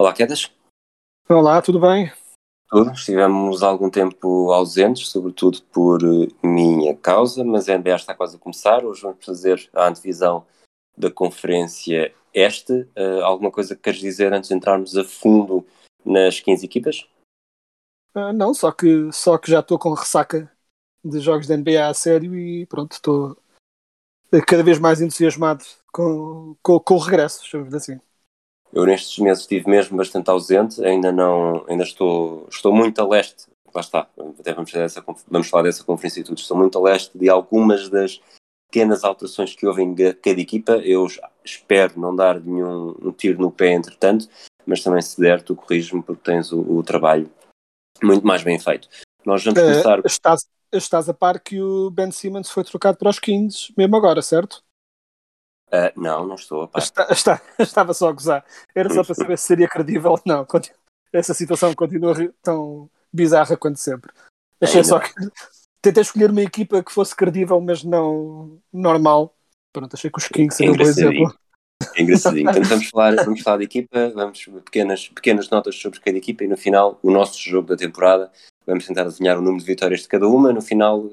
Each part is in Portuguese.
Olá, Quedas. Olá, tudo bem? Tudo. Estivemos algum tempo ausentes, sobretudo por eh, minha causa, mas a NBA está quase a começar. Hoje vamos fazer a antevisão da conferência este. Eh, alguma coisa que queres dizer antes de entrarmos a fundo nas 15 equipas? Ah, não, só que, só que já estou com ressaca de jogos da NBA a sério e pronto, estou cada vez mais entusiasmado com, com, com o regresso, chamamos assim. Eu nestes meses estive mesmo bastante ausente, ainda não, ainda estou, estou muito a leste, lá está, até vamos, essa, vamos falar dessa conferência e tudo, estou muito a leste de algumas das pequenas alterações que houve em cada equipa, eu espero não dar nenhum um tiro no pé entretanto, mas também se der tu corriges-me porque tens o, o, trabalho muito mais bem feito. Nós vamos começar... Uh, estás, estás a par que o Ben Simmons foi trocado para os Kings, mesmo agora, certo? Uh, não, não estou a par. Está, está, estava só a gozar. Era só para saber se seria credível ou não. Essa situação continua tão bizarra quanto sempre. Achei Ainda. só que tentei escolher uma equipa que fosse credível, mas não normal. Pronto, achei que os Kings seriam um bom exemplo. É engraçadinho. Então vamos falar, vamos falar da equipa, vamos pequenas, pequenas notas sobre cada equipa e no final o nosso jogo da temporada. Vamos tentar adivinhar o número de vitórias de cada uma. No final,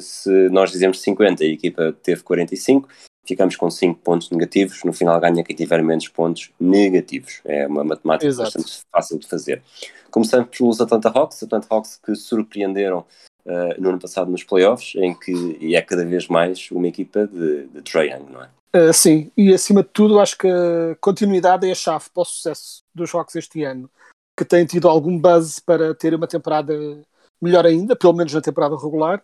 se nós dizemos 50 e a equipa teve 45, ficamos com 5 pontos negativos, no final ganha quem tiver menos pontos negativos. É uma matemática Exato. bastante fácil de fazer. Começamos pelos Atlanta Hawks, Atlanta Hawks que surpreenderam uh, no ano passado nos playoffs, em que e é cada vez mais uma equipa de, de Trae Young, não é? Uh, sim, e acima de tudo acho que a continuidade é a chave para o sucesso dos Hawks este ano, que têm tido algum buzz para ter uma temporada melhor ainda, pelo menos na temporada regular,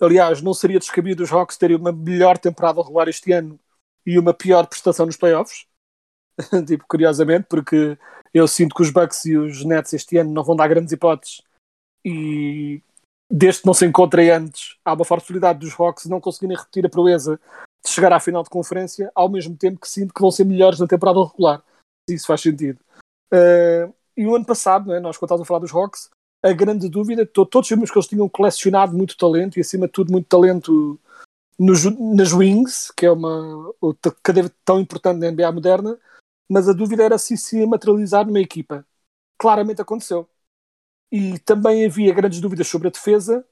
Aliás, não seria descabido os Hawks terem uma melhor temporada regular este ano e uma pior prestação nos playoffs. tipo, curiosamente, porque eu sinto que os Bucks e os Nets este ano não vão dar grandes hipóteses e desde que não se encontrem antes, há uma forte possibilidade dos Hawks não conseguirem repetir a proeza de chegar à final de conferência, ao mesmo tempo que sinto que vão ser melhores na temporada regular. Isso faz sentido. Uh, e o ano passado, né, nós quando estávamos a falar dos Hawks, a grande dúvida, todos sabemos que eles tinham colecionado muito talento e acima de tudo muito talento nas wings, que é uma cadeira tão importante na NBA moderna, mas a dúvida era se se ia materializar numa equipa. Claramente aconteceu. E também havia grandes dúvidas sobre a defesa,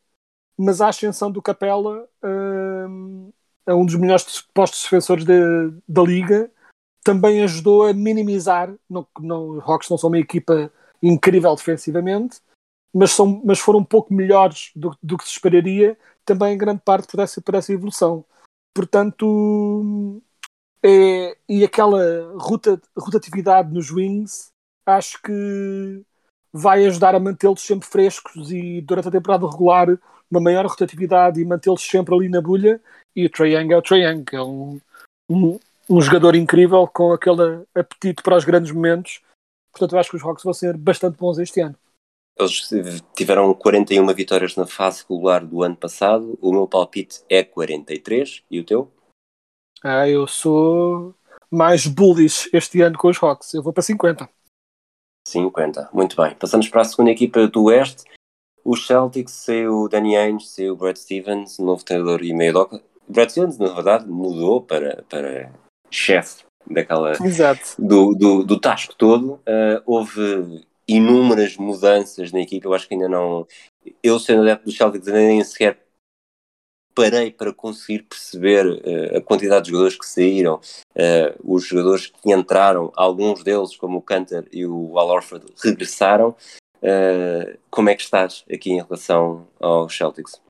mas a ascensão do Capela hum, a um dos melhores postos defensores de, da liga também ajudou a minimizar. Não, não, os Hawks não são uma equipa incrível defensivamente, mas, são, mas foram um pouco melhores do, do que se esperaria, também em grande parte por essa, por essa evolução. Portanto, é, e aquela rotatividade nos wings, acho que vai ajudar a mantê-los sempre frescos e durante a temporada regular uma maior rotatividade e mantê-los sempre ali na bolha. E o Trae Young é o Trae Young, é um, um, um jogador incrível com aquele apetite para os grandes momentos. Portanto, eu acho que os Hawks vão ser bastante bons este ano. Eles tiveram 41 vitórias na fase regular do ano passado. O meu palpite é 43. E o teu? Ah, eu sou mais bullish este ano com os Hawks. Eu vou para 50. 50, muito bem. Passamos para a segunda equipa do Oeste. Os Celtics, o Danny Ainge, o Brad Stevens, novo treinador e meio doca. Brad Stevens, na verdade, mudou para, para chefe daquela Exato. Do, do, do tasco todo. Uh, houve inúmeras mudanças na equipa. Eu acho que ainda não. Eu, sendo adepto dos Celtics, ainda nem sequer parei para conseguir perceber uh, a quantidade de jogadores que saíram, uh, os jogadores que entraram, alguns deles, como o Cantor e o Al Orford, regressaram. Uh, como é que estás aqui em relação aos Celtics?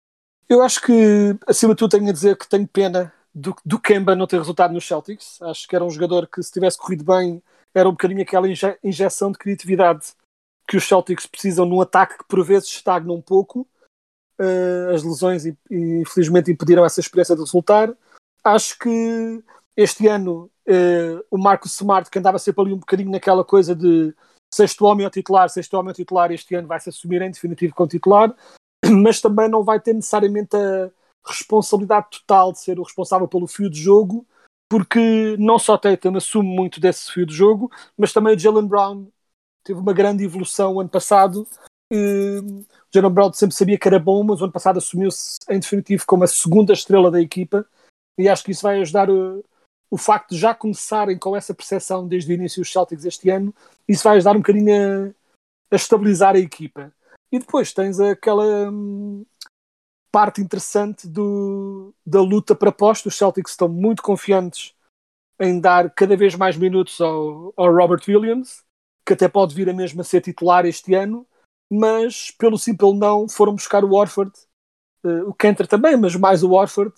Eu acho que, acima de tudo, tenho a dizer que tenho pena do, do Kemba não ter resultado nos Celtics. Acho que era um jogador que, se tivesse corrido bem, era um bocadinho aquela inje injeção de criatividade que os Celtics precisam num ataque que por vezes estagna um pouco. Uh, as lesões, infelizmente, impediram essa experiência de resultar. Acho que este ano uh, o Marcos Smart, que andava sempre ali um bocadinho naquela coisa de sexto homem ao titular, sexto homem ao titular, este ano vai se assumir em definitivo como titular, mas também não vai ter necessariamente a responsabilidade total de ser o responsável pelo fio de jogo, porque não só Tatum assume muito desse fio de jogo, mas também o Jalen Brown teve uma grande evolução ano passado. o Jalen Brown sempre sabia que era bom, mas o ano passado assumiu-se em definitivo como a segunda estrela da equipa, e acho que isso vai ajudar o, o facto de já começarem com essa percepção desde o início os Celtics este ano, isso vai ajudar um bocadinho a, a estabilizar a equipa. E depois tens aquela hum, parte interessante do, da luta para posto. Os Celtics estão muito confiantes em dar cada vez mais minutos ao, ao Robert Williams, que até pode vir a mesmo a ser titular este ano, mas pelo simples não foram buscar o Warford, uh, o Kenter também, mas mais o Warford,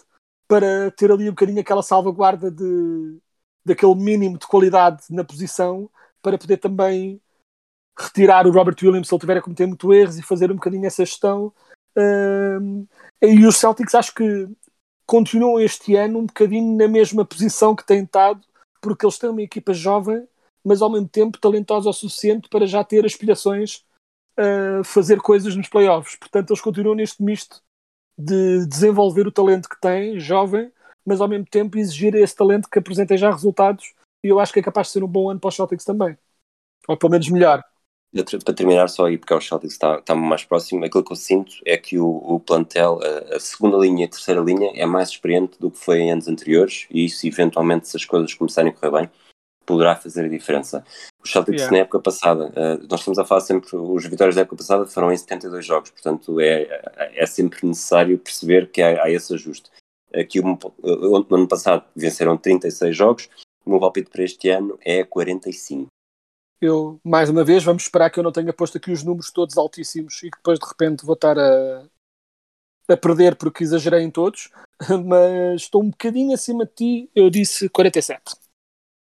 para ter ali um bocadinho aquela salvaguarda de, daquele mínimo de qualidade na posição para poder também retirar o Robert Williams se ele tiver a cometer muito erros e fazer um bocadinho essa gestão. Um, e os Celtics acho que continuam este ano um bocadinho na mesma posição que têm estado, porque eles têm uma equipa jovem, mas ao mesmo tempo talentosa o suficiente para já ter aspirações a fazer coisas nos playoffs. Portanto, eles continuam neste misto de desenvolver o talento que tem, jovem, mas ao mesmo tempo exigir esse talento que apresentem já resultados. E eu acho que é capaz de ser um bom ano para os Celtics também. Ou pelo menos melhor. Para terminar só aí, porque o Celtics está, está mais próximo, aquilo que eu sinto é que o, o plantel, a, a, segunda linha e a terceira linha, é mais experiente do que foi em anos anteriores e isso, eventualmente, se as coisas começarem a correr bem, poderá fazer a diferença. Os Celtics yeah. na época passada, uh, nós estamos a falar sempre, os vitórias da época passada foram em 72 jogos, portanto é, é sempre necessário perceber que há, há esse ajuste. Aqui no ano passado venceram 36 jogos, o meu palpite para este ano é 45. Eu, mais uma vez, vamos esperar que eu não tenha posto aqui os números todos altíssimos e que depois de repente vou estar a, a perder porque exagerei em todos, mas estou um bocadinho acima de ti, eu disse 47.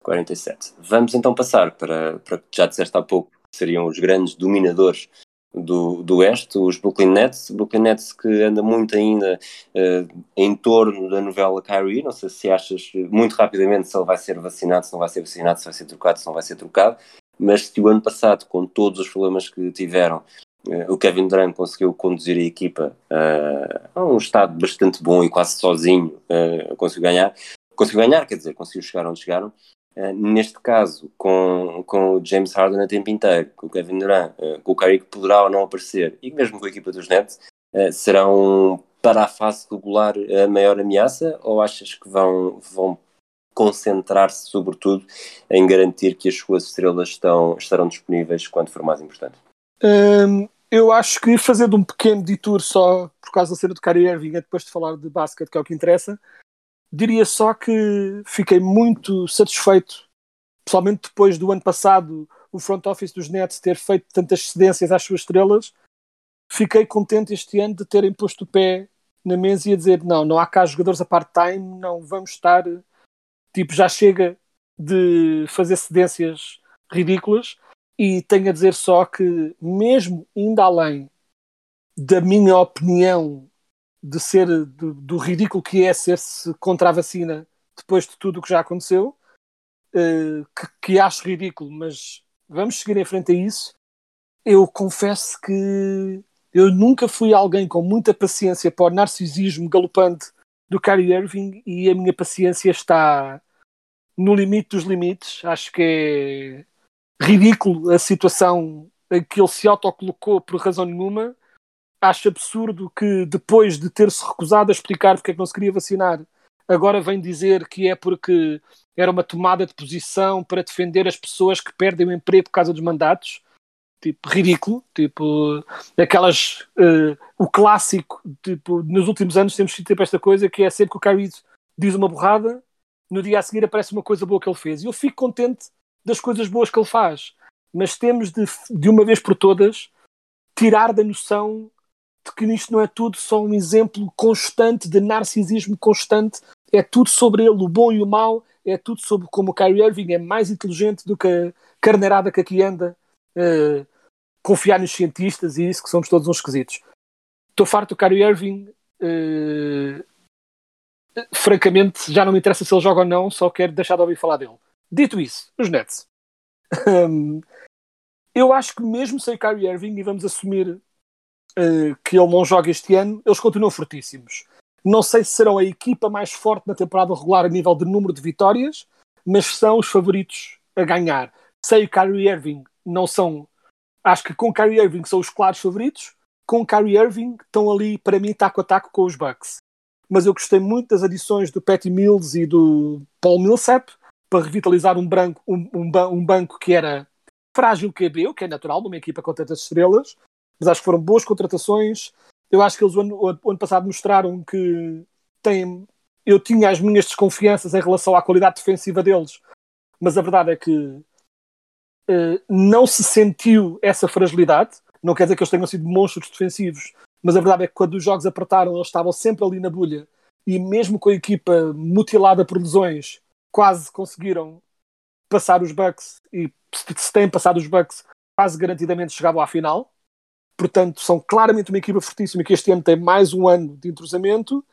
47. Vamos então passar para, para que já disseste há pouco, que seriam os grandes dominadores do, do Oeste, os Brooklyn Nets. Brooklyn Nets que anda muito ainda uh, em torno da novela Kyrie. Não sei se achas muito rapidamente se ele vai ser vacinado, se não vai ser vacinado, se vai ser trocado, se não vai ser trocado. Mas se o ano passado, com todos os problemas que tiveram, uh, o Kevin Durant conseguiu conduzir a equipa uh, a um estado bastante bom e quase sozinho conseguiu ganhar. Conseguiu ganhar, quer dizer, conseguiu chegar onde chegaram. Uh, neste caso, com, com o James Harden a tempo inteiro, com o Kevin Durant, uh, com o Kyrie que poderá ou não aparecer, e mesmo com a equipa dos Nets, uh, serão para a fase regular a maior ameaça ou achas que vão, vão concentrar-se sobretudo em garantir que as suas estrelas estão, estarão disponíveis quando for mais importante? Um, eu acho que fazendo um pequeno detour só por causa da cena do Kyrie Irving, depois de falar de basquete, que é o que interessa, Diria só que fiquei muito satisfeito, pessoalmente depois do ano passado, o front office dos Nets ter feito tantas cedências às suas estrelas. Fiquei contente este ano de terem posto o pé na mesa e a dizer: não, não há cá jogadores a part-time, não vamos estar. Tipo, já chega de fazer cedências ridículas. E tenho a dizer só que, mesmo indo além da minha opinião de ser do, do ridículo que é ser-se contra a vacina depois de tudo o que já aconteceu, uh, que, que acho ridículo, mas vamos seguir em frente a isso. Eu confesso que eu nunca fui alguém com muita paciência para o narcisismo galopante do Kyrie Irving e a minha paciência está no limite dos limites. Acho que é ridículo a situação em que ele se autocolocou por razão nenhuma acho absurdo que depois de ter-se recusado a explicar porque é que não se queria vacinar, agora vem dizer que é porque era uma tomada de posição para defender as pessoas que perdem o emprego por causa dos mandatos. Tipo, ridículo. Tipo, aquelas. Uh, o clássico, tipo, nos últimos anos temos tido tipo esta coisa que é sempre que o Kyrie diz uma borrada, no dia a seguir aparece uma coisa boa que ele fez. E eu fico contente das coisas boas que ele faz. Mas temos de, de uma vez por todas, tirar da noção de que isto não é tudo só um exemplo constante de narcisismo constante, é tudo sobre ele, o bom e o mau, é tudo sobre como o Kyrie Irving é mais inteligente do que a carneirada que aqui anda, uh, confiar nos cientistas e isso que somos todos uns esquisitos. Estou farto do Kyrie Irving. Uh, francamente, já não me interessa se ele joga ou não, só quero deixar de ouvir falar dele. Dito isso, os Nets. eu acho que mesmo sem Kyrie Irving, e vamos assumir uh, que ele não joga este ano, eles continuam fortíssimos. Não sei se serão a equipa mais forte na temporada regular a nível de número de vitórias, mas são os favoritos a ganhar. Sei o Kyrie Irving não são. Acho que com Kyrie Irving são os claros favoritos. Com Kyrie Irving estão ali, para mim, taco a taco com os Bucks. Mas eu gostei muito das adições do Patty Mills e do Paul Millsap para revitalizar um, branco, um, um, um banco que era frágil QB, o que é natural numa equipa com tantas estrelas. Mas acho que foram boas contratações. Eu acho que eles o ano, o ano passado mostraram que têm. Eu tinha as minhas desconfianças em relação à qualidade defensiva deles, mas a verdade é que uh, não se sentiu essa fragilidade. Não quer dizer que eles tenham sido monstros defensivos, mas a verdade é que quando os jogos apertaram, eles estavam sempre ali na bolha e mesmo com a equipa mutilada por lesões, quase conseguiram passar os Bucks e se têm passado os Bucks, quase garantidamente chegavam à final. Portanto, são claramente uma equipa fortíssima que este ano tem mais um ano de entrosamento.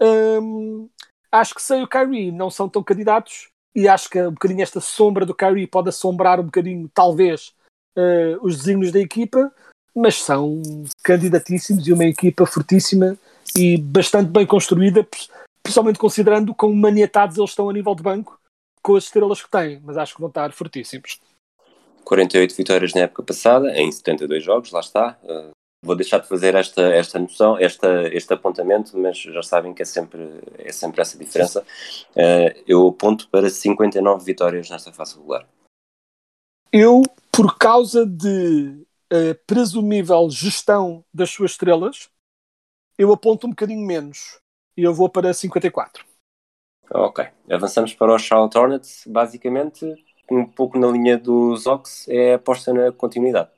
Um, acho que sem o Kyrie não são tão candidatos, e acho que um bocadinho esta sombra do Kyrie pode assombrar um bocadinho, talvez, uh, os desígnios da equipa, mas são candidatíssimos e uma equipa fortíssima e bastante bem construída, principalmente considerando quão maniatados eles estão a nível de banco com as estrelas que têm, mas acho que vão estar fortíssimos. 48 vitórias na época passada, em 72 jogos, lá está. Uh, vou deixar de fazer esta, esta noção, esta, este apontamento, mas já sabem que é sempre, é sempre essa diferença. Uh, eu aponto para 59 vitórias nesta fase regular. Eu, por causa de uh, presumível gestão das suas estrelas, eu aponto um bocadinho menos. E eu vou para 54. Ok. Avançamos para os Charlotte Hornets. Basicamente, um pouco na linha dos Ox, é aposta na continuidade.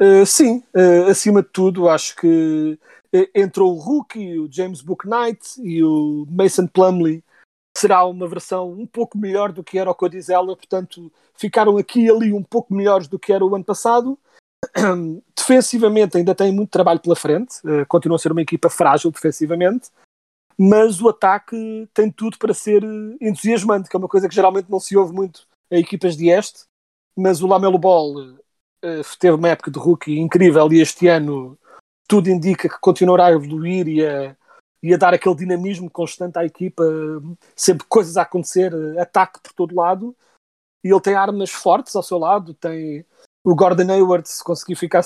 Uh, sim, uh, acima de tudo, acho que uh, entre o Rookie, o James Booknight e o Mason Plumley será uma versão um pouco melhor do que era o Codizella, portanto ficaram aqui e ali um pouco melhores do que era o ano passado. defensivamente ainda tem muito trabalho pela frente, continua a ser uma equipa frágil defensivamente, mas o ataque tem tudo para ser entusiasmante, que é uma coisa que geralmente não se ouve muito em equipas de este, mas o Lamelo Ball uh, teve uma época de rookie incrível e este ano tudo indica que continuará a evoluir e a, e a dar aquele dinamismo constante à equipa, sempre coisas a acontecer, ataque por todo lado. E ele tem armas fortes ao seu lado, tem o Gordon Hayward, se conseguir ficar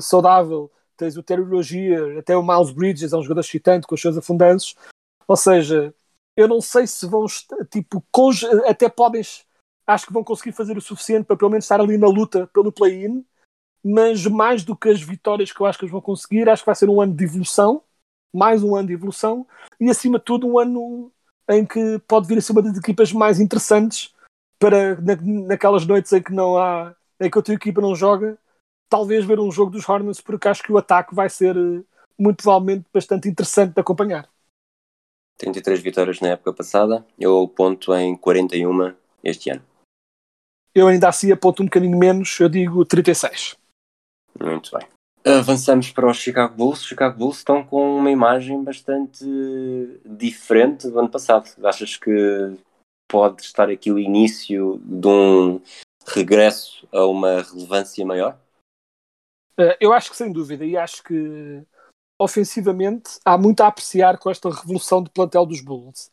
saudável, tens o Terry Rogier, até o Miles Bridges, é um jogador excitante com os seus afundanços. Ou seja, eu não sei se vão, tipo, até podem acho que vão conseguir fazer o suficiente para pelo menos estar ali na luta pelo play-in, mas mais do que as vitórias que eu acho que eles vão conseguir, acho que vai ser um ano de evolução, mais um ano de evolução, e acima de tudo um ano em que pode vir a ser uma das equipas mais interessantes para na, naquelas noites em que não há em que a tua equipa não joga, talvez ver um jogo dos Hornets, porque acho que o ataque vai ser eh, muito provavelmente bastante interessante de acompanhar. 33 vitórias na época passada, eu ponto em 41 este ano eu ainda assim aponto um bocadinho menos, eu digo 36. Muito bem. Avançamos para os Chicago Bulls. Os Chicago Bulls estão com uma imagem bastante diferente do ano passado. Achas que pode estar aqui o início de um regresso a uma relevância maior? Eh, eu acho que sem dúvida, e acho que ofensivamente há muito a apreciar com esta revolução do plantel dos Bulls.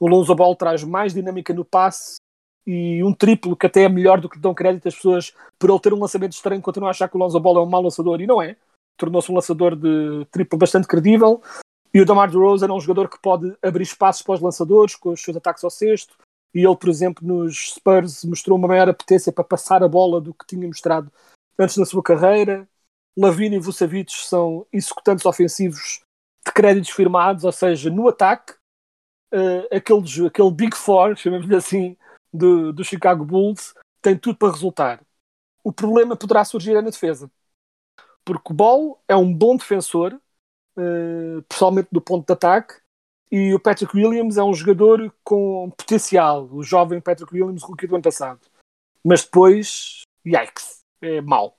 O Lonzo Ball traz mais dinâmica no passe, e um triplo que até é melhor do que dão crédito as pessoas por ele ter um lançamento estranho, continuam a achar que o Lonzo Ball é um mau lançador e não é. Tornou-se um lançador de triplo bastante credível. E o Damar DeRozan é um jogador que pode abrir espaços para os lançadores com os seus ataques ao cesto. E ele, por exemplo, nos Spurs mostrou uma maior apetência para passar a bola do que tinha mostrado antes na sua carreira. Lavine e Vucevic são executantes ofensivos de créditos firmados, ou seja, no ataque, uh, aquele, aquele Big Four, chamemos-lhe assim, do, do Chicago Bulls tem tudo para resultar. O problema poderá surgir é na defesa. Porque o Ball é um bom defensor, uh, pessoalmente do ponto de ataque, e o Patrick Williams é um jogador com potencial, o jovem Patrick Williams, rookie do ano passado. Mas depois, yikes, é mau.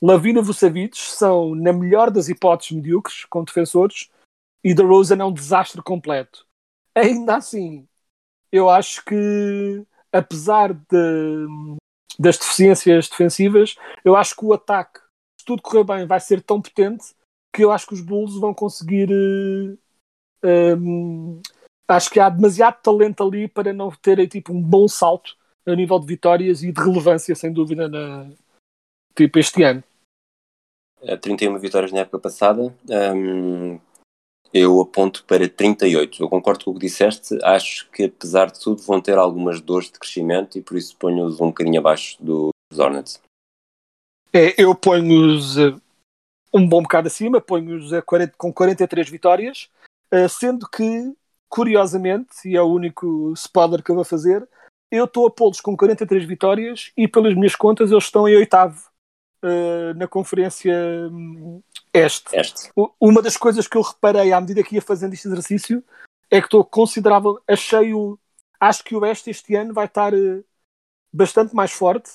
Lavina e Vucevic são, na melhor das hipóteses, medíocres, com defensores, e DeRozan é um desastre completo. Ainda assim, eu acho que, apesar de, das deficiências defensivas, eu acho que o ataque, se tudo correr bem, vai ser tão potente que eu acho que os Bulls vão conseguir. Uh, um, acho que há demasiado talento ali para não terem tipo, um bom salto a nível de vitórias e de relevância, sem dúvida, na, tipo, este ano. 31 vitórias na época passada. Um, eu aponto para 38. Eu concordo com o que disseste. Acho que, apesar de tudo, vão ter algumas dores de crescimento e por isso ponho-os um bocadinho abaixo dos Hornets. É, eu ponho-os uh, um bom bocado acima, ponho-os com 43 vitórias, uh, sendo que, curiosamente, e é o único spoiler que eu vou fazer, eu estou a pô-los com 43 vitórias e, pelas minhas contas, eles estão em oitavo uh, na Conferência hum, Este. este. Uma das coisas que eu reparei à medida que ia fazendo este exercício é que estou considerável, achei o. Acho que o Oeste este ano vai estar uh, bastante mais forte,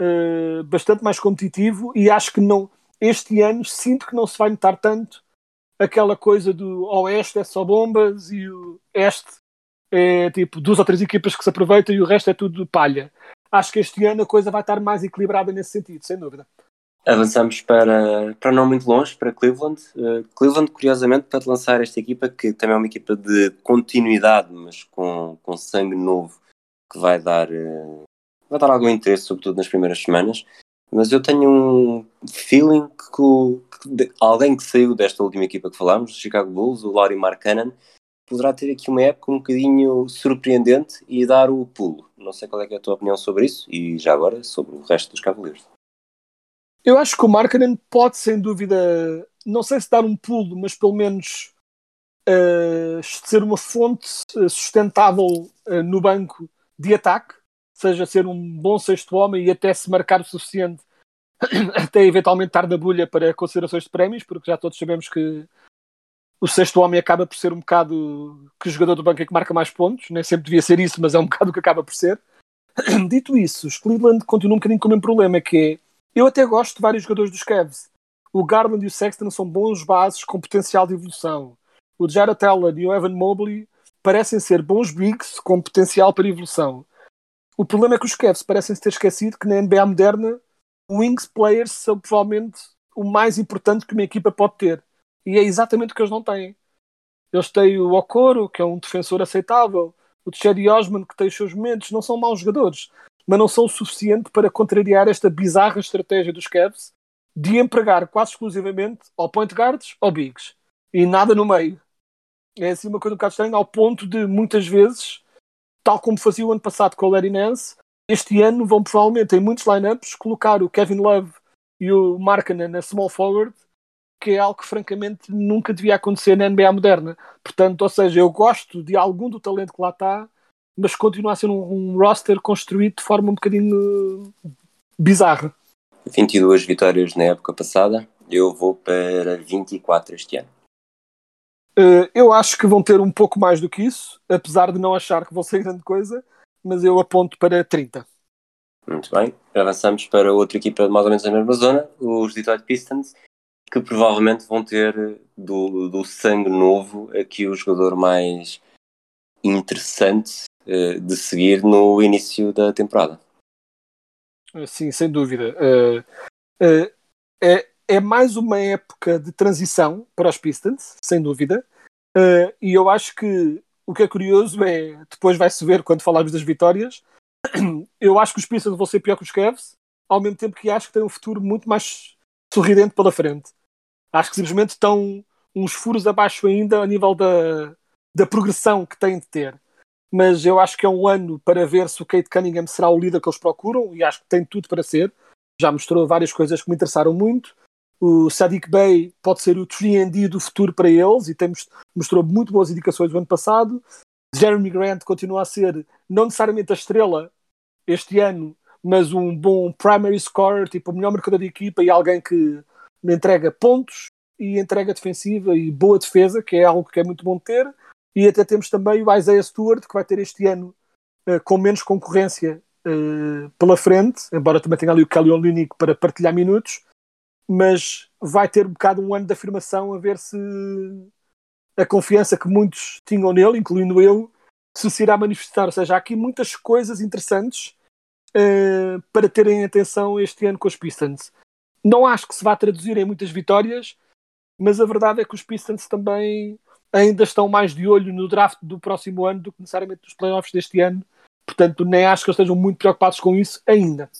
uh, bastante mais competitivo e acho que não. Este ano sinto que não se vai notar tanto aquela coisa do Oeste é só bombas e o Este é tipo duas ou três equipas que se aproveitam e o resto é tudo palha acho que este ano a coisa vai estar mais equilibrada nesse sentido, sem dúvida. Avançamos para, para não muito longe, para Cleveland. Uh, Cleveland, curiosamente, para lançar esta equipa, que também é uma equipa de continuidade, mas com, com sangue novo, que vai dar, uh, vai dar algum interesse, sobretudo nas primeiras semanas. Mas eu tenho um feeling que, que de, alguém que saiu desta última equipa que falámos, Chicago Bulls, o Laurie Markkanen, poderá ter aqui uma época um bocadinho surpreendente e dar o pulo. Não sei qual é, é a tua opinião sobre isso e já agora sobre o resto dos Cavaleiros. Eu acho que o Markkanen pode, sem dúvida, não sei se dar um pulo, mas pelo menos uh, ser uma fonte eh, sustentável uh, no banco de ataque, seja ser um bom sexto homem e até se marcar o suficiente até eventualmente estar na bulha para considerações de prémios, porque já todos sabemos que o sexto homem acaba por ser um bocado que o jogador do banco é que marca mais pontos, nem sempre devia ser isso, mas é um bocado o que acaba por ser. Dito isso, os Cleveland continuam um bocadinho com o mesmo problema, que é, eu até gosto de vários jogadores dos Cavs. O Garland e o Sexton são bons bases com potencial de evolução. O Jared Allen e o Evan Mobley parecem ser bons bigs com potencial para evolução. O problema é que os Cavs parecem ter esquecido que na NBA moderna wings players são provavelmente o mais importante que uma equipa pode ter e é exatamente o que eles não têm. Eles têm o Okoro, que é um defensor aceitável, o Cherry Osman, que tem os seus momentos, não são maus jogadores, mas não são o suficiente para contrariar esta bizarra estratégia dos Cavs de empregar quase exclusivamente ao point guards ou bigs e nada no meio. É assim uma coisa um bocado estranha, ao ponto de muitas vezes, tal como fazia o ano passado com o Larry Nance, este ano vão provavelmente em muitos lineups colocar o Kevin Love e o Markkanen na small forward que é algo que francamente nunca devia acontecer na NBA moderna. Portanto, ou seja, eu gosto de algum do talento que lá está, mas continua a ser um, um roster construído de forma um bocadinho bizarra. 22 vitórias na época passada, eu vou para 24 este ano. Uh, eu acho que vão ter um pouco mais do que isso, apesar de não achar que vão ser grande coisa, mas eu aponto para 30. Muito bem, avançamos para outra equipa mais ou menos na mesma zona, os Detroit Pistons, que provavelmente vão ter do, do sangue novo aqui o jogador mais interessante uh, de seguir no início da temporada. Sim, sem dúvida. Uh, uh, é, é mais uma época de transição para os Pistons, sem dúvida. e eu acho que o que é curioso é, depois vai-se ver quando falarmos das vitórias, eu acho que os Pistons vão ser pior que os Cavs, ao mesmo tempo que acho que têm um futuro muito mais sorridente pela frente. Acho que simplesmente estão uns furos abaixo ainda a nível da, da progressão que têm de ter. Mas eu acho que é um ano para ver se o Kate Cunningham será o líder que eles procuram e acho que tem tudo para ser. Já mostrou várias coisas que me interessaram muito. O Sadiq Bey pode ser o 3D do futuro para eles e tem, mostrou muito boas indicações no ano passado. Jeremy Grant continua a ser não necessariamente a estrela este ano, mas um bom primary scorer, tipo o melhor marcador de equipa e alguém que entrega pontos e entrega defensiva e boa defesa, que é algo que é muito bom ter. E até temos também o Isaiah Stewart, que vai ter este ano uh, com menos concorrência uh, pela frente, embora também tenha ali o Kelly Olynyk para partilhar minutos. mas vai ter um bocado um ano de afirmação a ver se a confiança que muitos tinham nele, incluindo eu, se se irá manifestar. Ou seja, há aqui muitas coisas interessantes uh, para terem atenção este ano com os Pistons. Não acho que se vá traduzir em muitas vitórias, mas a verdade é que os Pistons também ainda estão mais de olho no draft do próximo ano do que necessariamente nos playoffs deste ano. Portanto, nem acho que eles estejam muito preocupados com isso ainda.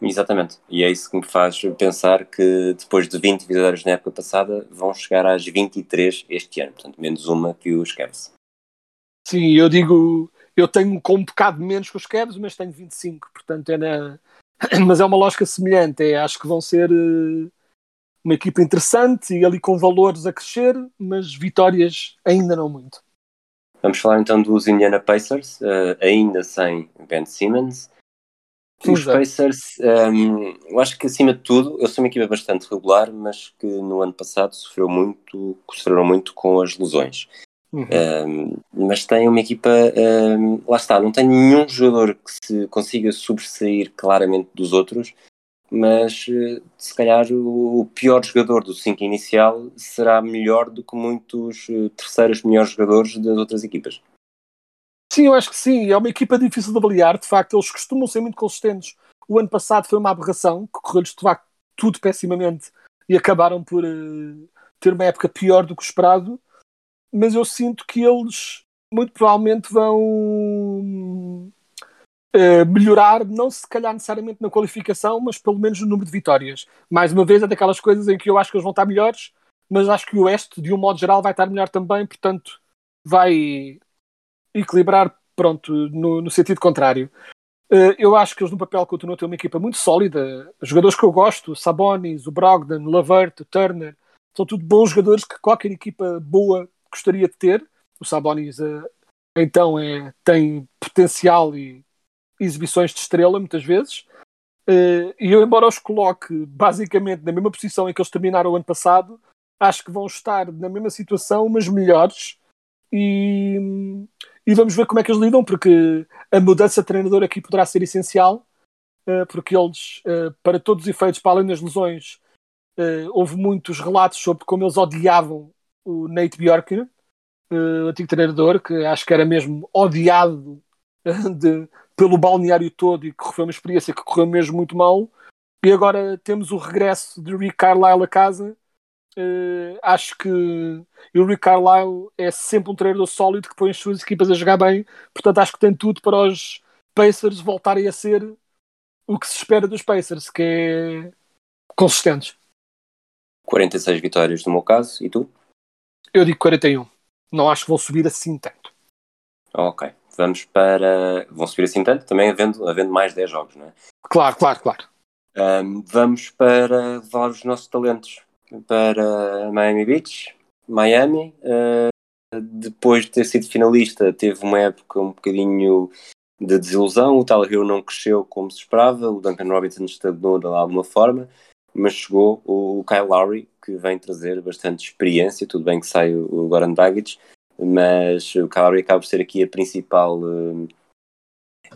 Exatamente. E é isso que me faz pensar que depois de 20 vitórias na época passada, vão chegar às 23 este ano. Portanto, menos uma que os Cavs. Sim, eu digo, eu tenho com um bocado menos que os Cavs, mas tenho 25. Portanto, é na... mas é uma lógica semelhante. É, acho que vão ser uh, uma equipa interessante e ali com valores a crescer, mas vitórias ainda não muito. Vamos falar então dos Indiana Pacers, uh, ainda sem Ben Simmons. Os Pacers, um, eu acho que acima de tudo, eu sou uma equipa bastante regular, mas que no ano passado sofreu muito, sofreram muito com as lesões. Uhum. Um, mas tem uma equipa, um, lá está, não tem nenhum jogador que se consiga sobressair claramente dos outros, mas eh, se calhar o pior jogador do 5 inicial será melhor do que muitos eh, terceiros melhores jogadores das outras equipas. Sim, eu acho que sim. É uma equipa difícil de avaliar. De facto, eles costumam ser muito consistentes. O ano passado foi uma aberração, que correu-lhes de facto tudo pessimamente e acabaram por uh, ter uma época pior do que o esperado. Mas eu sinto que eles muito provavelmente vão uh, melhorar, não se calhar necessariamente na qualificação, mas pelo menos no número de vitórias. Mais uma vez, é daquelas coisas em que eu acho que eles vão estar melhores, mas acho que o Oeste, de um modo geral, vai estar melhor também, portanto, vai equilibrar, pronto, no, no sentido contrário. Uh, eu acho que eles no papel continuam a ter uma equipa muito sólida. Jogadores que eu gosto, Sabonis, o Brogdon, o Lavert, o Turner, são tudo bons jogadores que qualquer equipa boa gostaria de ter. O Sabonis, uh, então, é, tem potencial e exibições de estrela, muitas vezes. Uh, e eu, embora os coloque basicamente na mesma posição em que eles terminaram o ano passado, acho que vão estar na mesma situação, mas melhores. E, e vamos ver como é que eles lidam, porque a mudança de treinador aqui poderá ser essencial, uh, porque eles, para todos os efeitos, para além das lesões, houve muitos relatos sobre como eles odiavam o Nate Bjork, o antigo treinador, que acho que era mesmo odiado de, pelo balneário todo e que foi uma experiência que correu mesmo muito mal. E agora temos o regresso de Rick Carlisle a casa Uh, acho que o Rick Carlisle é sempre um treinador sólido que põe as suas equipas a jogar bem, portanto acho que tem tudo para os Pacers voltarem a ser o que se espera dos Pacers, que é consistentes. 46 vitórias no meu caso, e tu? Eu digo 41. Não acho que vão subir assim tanto. Ok. Vamos para. Vão subir assim tanto, também havendo, havendo mais 10 jogos, não é? Claro, claro, claro. Um, vamos para levar os nossos talentos para Miami Beach, Miami. Uh, depois de ter sido finalista, teve uma época um bocadinho de desilusão. O Tyler Hero não cresceu como se esperava, o Duncan Robinson estagnou de alguma forma, mas chegou o Kyle Lowry, que vem trazer bastante experiência. Tudo bem que sai o Goran Dragic, mas o Lowry acaba por ser aqui a principal uh,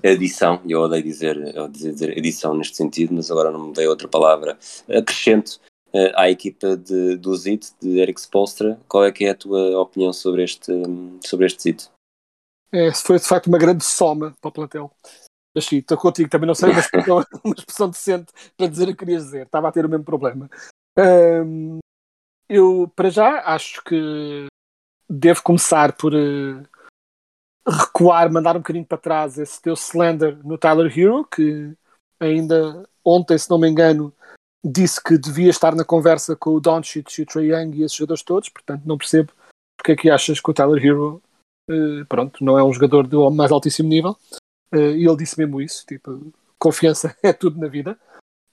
adição. Eu odeio dizer, eu odeio dizer edição neste sentido, mas agora não me dei outra palavra. Acrescento uh, à equipa de, do ZIT, de Eric Spolstra. Qual é que é a tua opinião sobre este, sobre este ZIT? É, foi de facto uma grande soma para o plantel. Mas sim, estou contigo, também não sei, mas uma expressão decente para dizer o que querias dizer. Estava a ter o mesmo problema. Um, eu, para já, acho que devo começar por uh, recuar, mandar um bocadinho para trás esse teu slender no Tyler Hero, que ainda ontem, se não me engano, disse que devia estar na conversa com o Doncic e o Trae Young e esses jogadores todos, portanto não percebo porque é que achas que o Tyler Hero uh, pronto, não é um jogador do mais altíssimo nível uh, e ele disse mesmo isso, tipo, confiança é tudo na vida.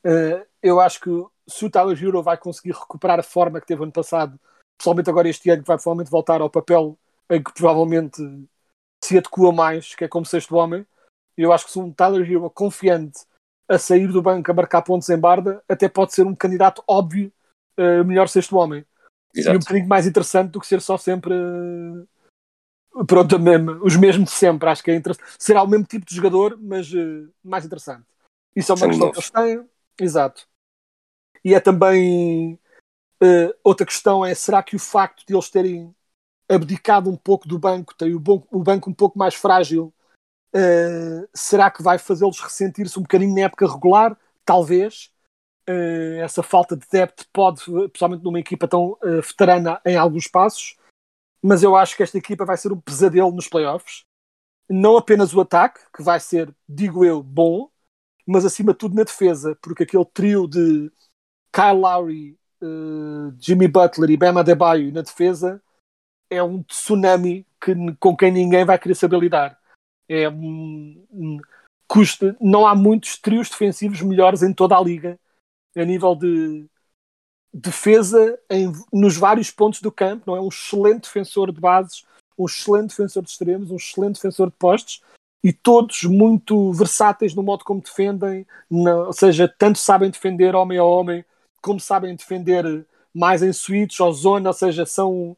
Uh, eu acho que se o Tyler Hero vai conseguir recuperar a forma que teve ano passado, pessoalmente agora este ano que vai provavelmente voltar ao papel em que provavelmente se adequa mais, que é como sexto homem, eu acho que se um Tyler Hero confiante a sair do banco a marcar pontos em Barda, até pode ser um candidato óbvio uh, melhor sexto homem. Exato. E um bocadinho mais interessante do que ser só sempre uh, pronto, mesmo, os mesmos de sempre. Acho que é interessante. Será o mesmo tipo de jogador, mas uh, mais interessante. Isso é uma questão que eles têm. Exato. E é também uh, outra questão é será que o facto de eles terem abdicado um pouco do banco, tem o, bom, o banco um pouco mais frágil, uh, será que vai fazê-los ressentir-se um bocadinho na época regular? Talvez. Uh, essa falta de depth pode, principalmente numa equipa tão veterana em alguns passos, mas eu acho que esta equipa vai ser um pesadelo nos playoffs. Não apenas o ataque, que vai ser, digo eu, bom, mas acima de tudo na defesa, porque aquele trio de Kyle Lowry, uh, Jimmy Butler e Bama Adebayo na defesa é um tsunami que, com quem ninguém vai querer saber lidar. É um, um, custa, não há muitos trios defensivos melhores em toda a liga a nível de defesa em, nos vários pontos do campo. Não é um excelente defensor de bases, um excelente defensor de extremos, um excelente defensor de postes e todos muito versáteis no modo como defendem, ou seja, tanto sabem defender homem a homem, como sabem defender mais em switch ou zona, ou seja, são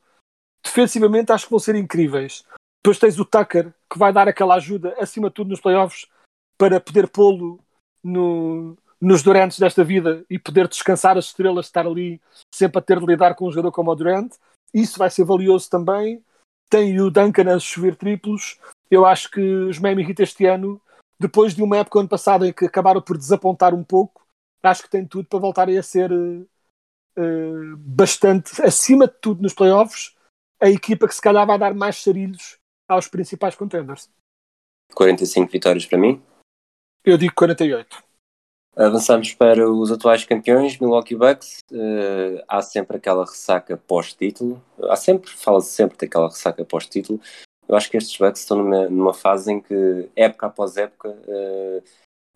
defensivamente acho que vão ser incríveis. Depois tens o Tucker, que vai dar aquela ajuda, acima de tudo nos playoffs, para poder pô-lo no, nos Durantes desta vida e poder descansar as estrelas, estar ali sempre a ter de lidar com um jogador como o Durant. Isso vai ser valioso também. Tem o Duncan a chover triplos eu acho que os Miami Heat este ano, depois de uma época ano passado em que acabaram por desapontar um pouco, acho que tem tudo para voltarem a ser uh, bastante, acima de tudo nos playoffs, a equipa que se calhar vai dar mais charilhos aos principais contenders. 45 vitórias para mim? Eu digo 48. Avançamos para os atuais campeões, Milwaukee Bucks. Uh, há sempre aquela ressaca pós-título. Há sempre, fala-se sempre daquela ressaca pós-título eu acho que estes Bucks estão numa, numa fase em que, época após época, uh,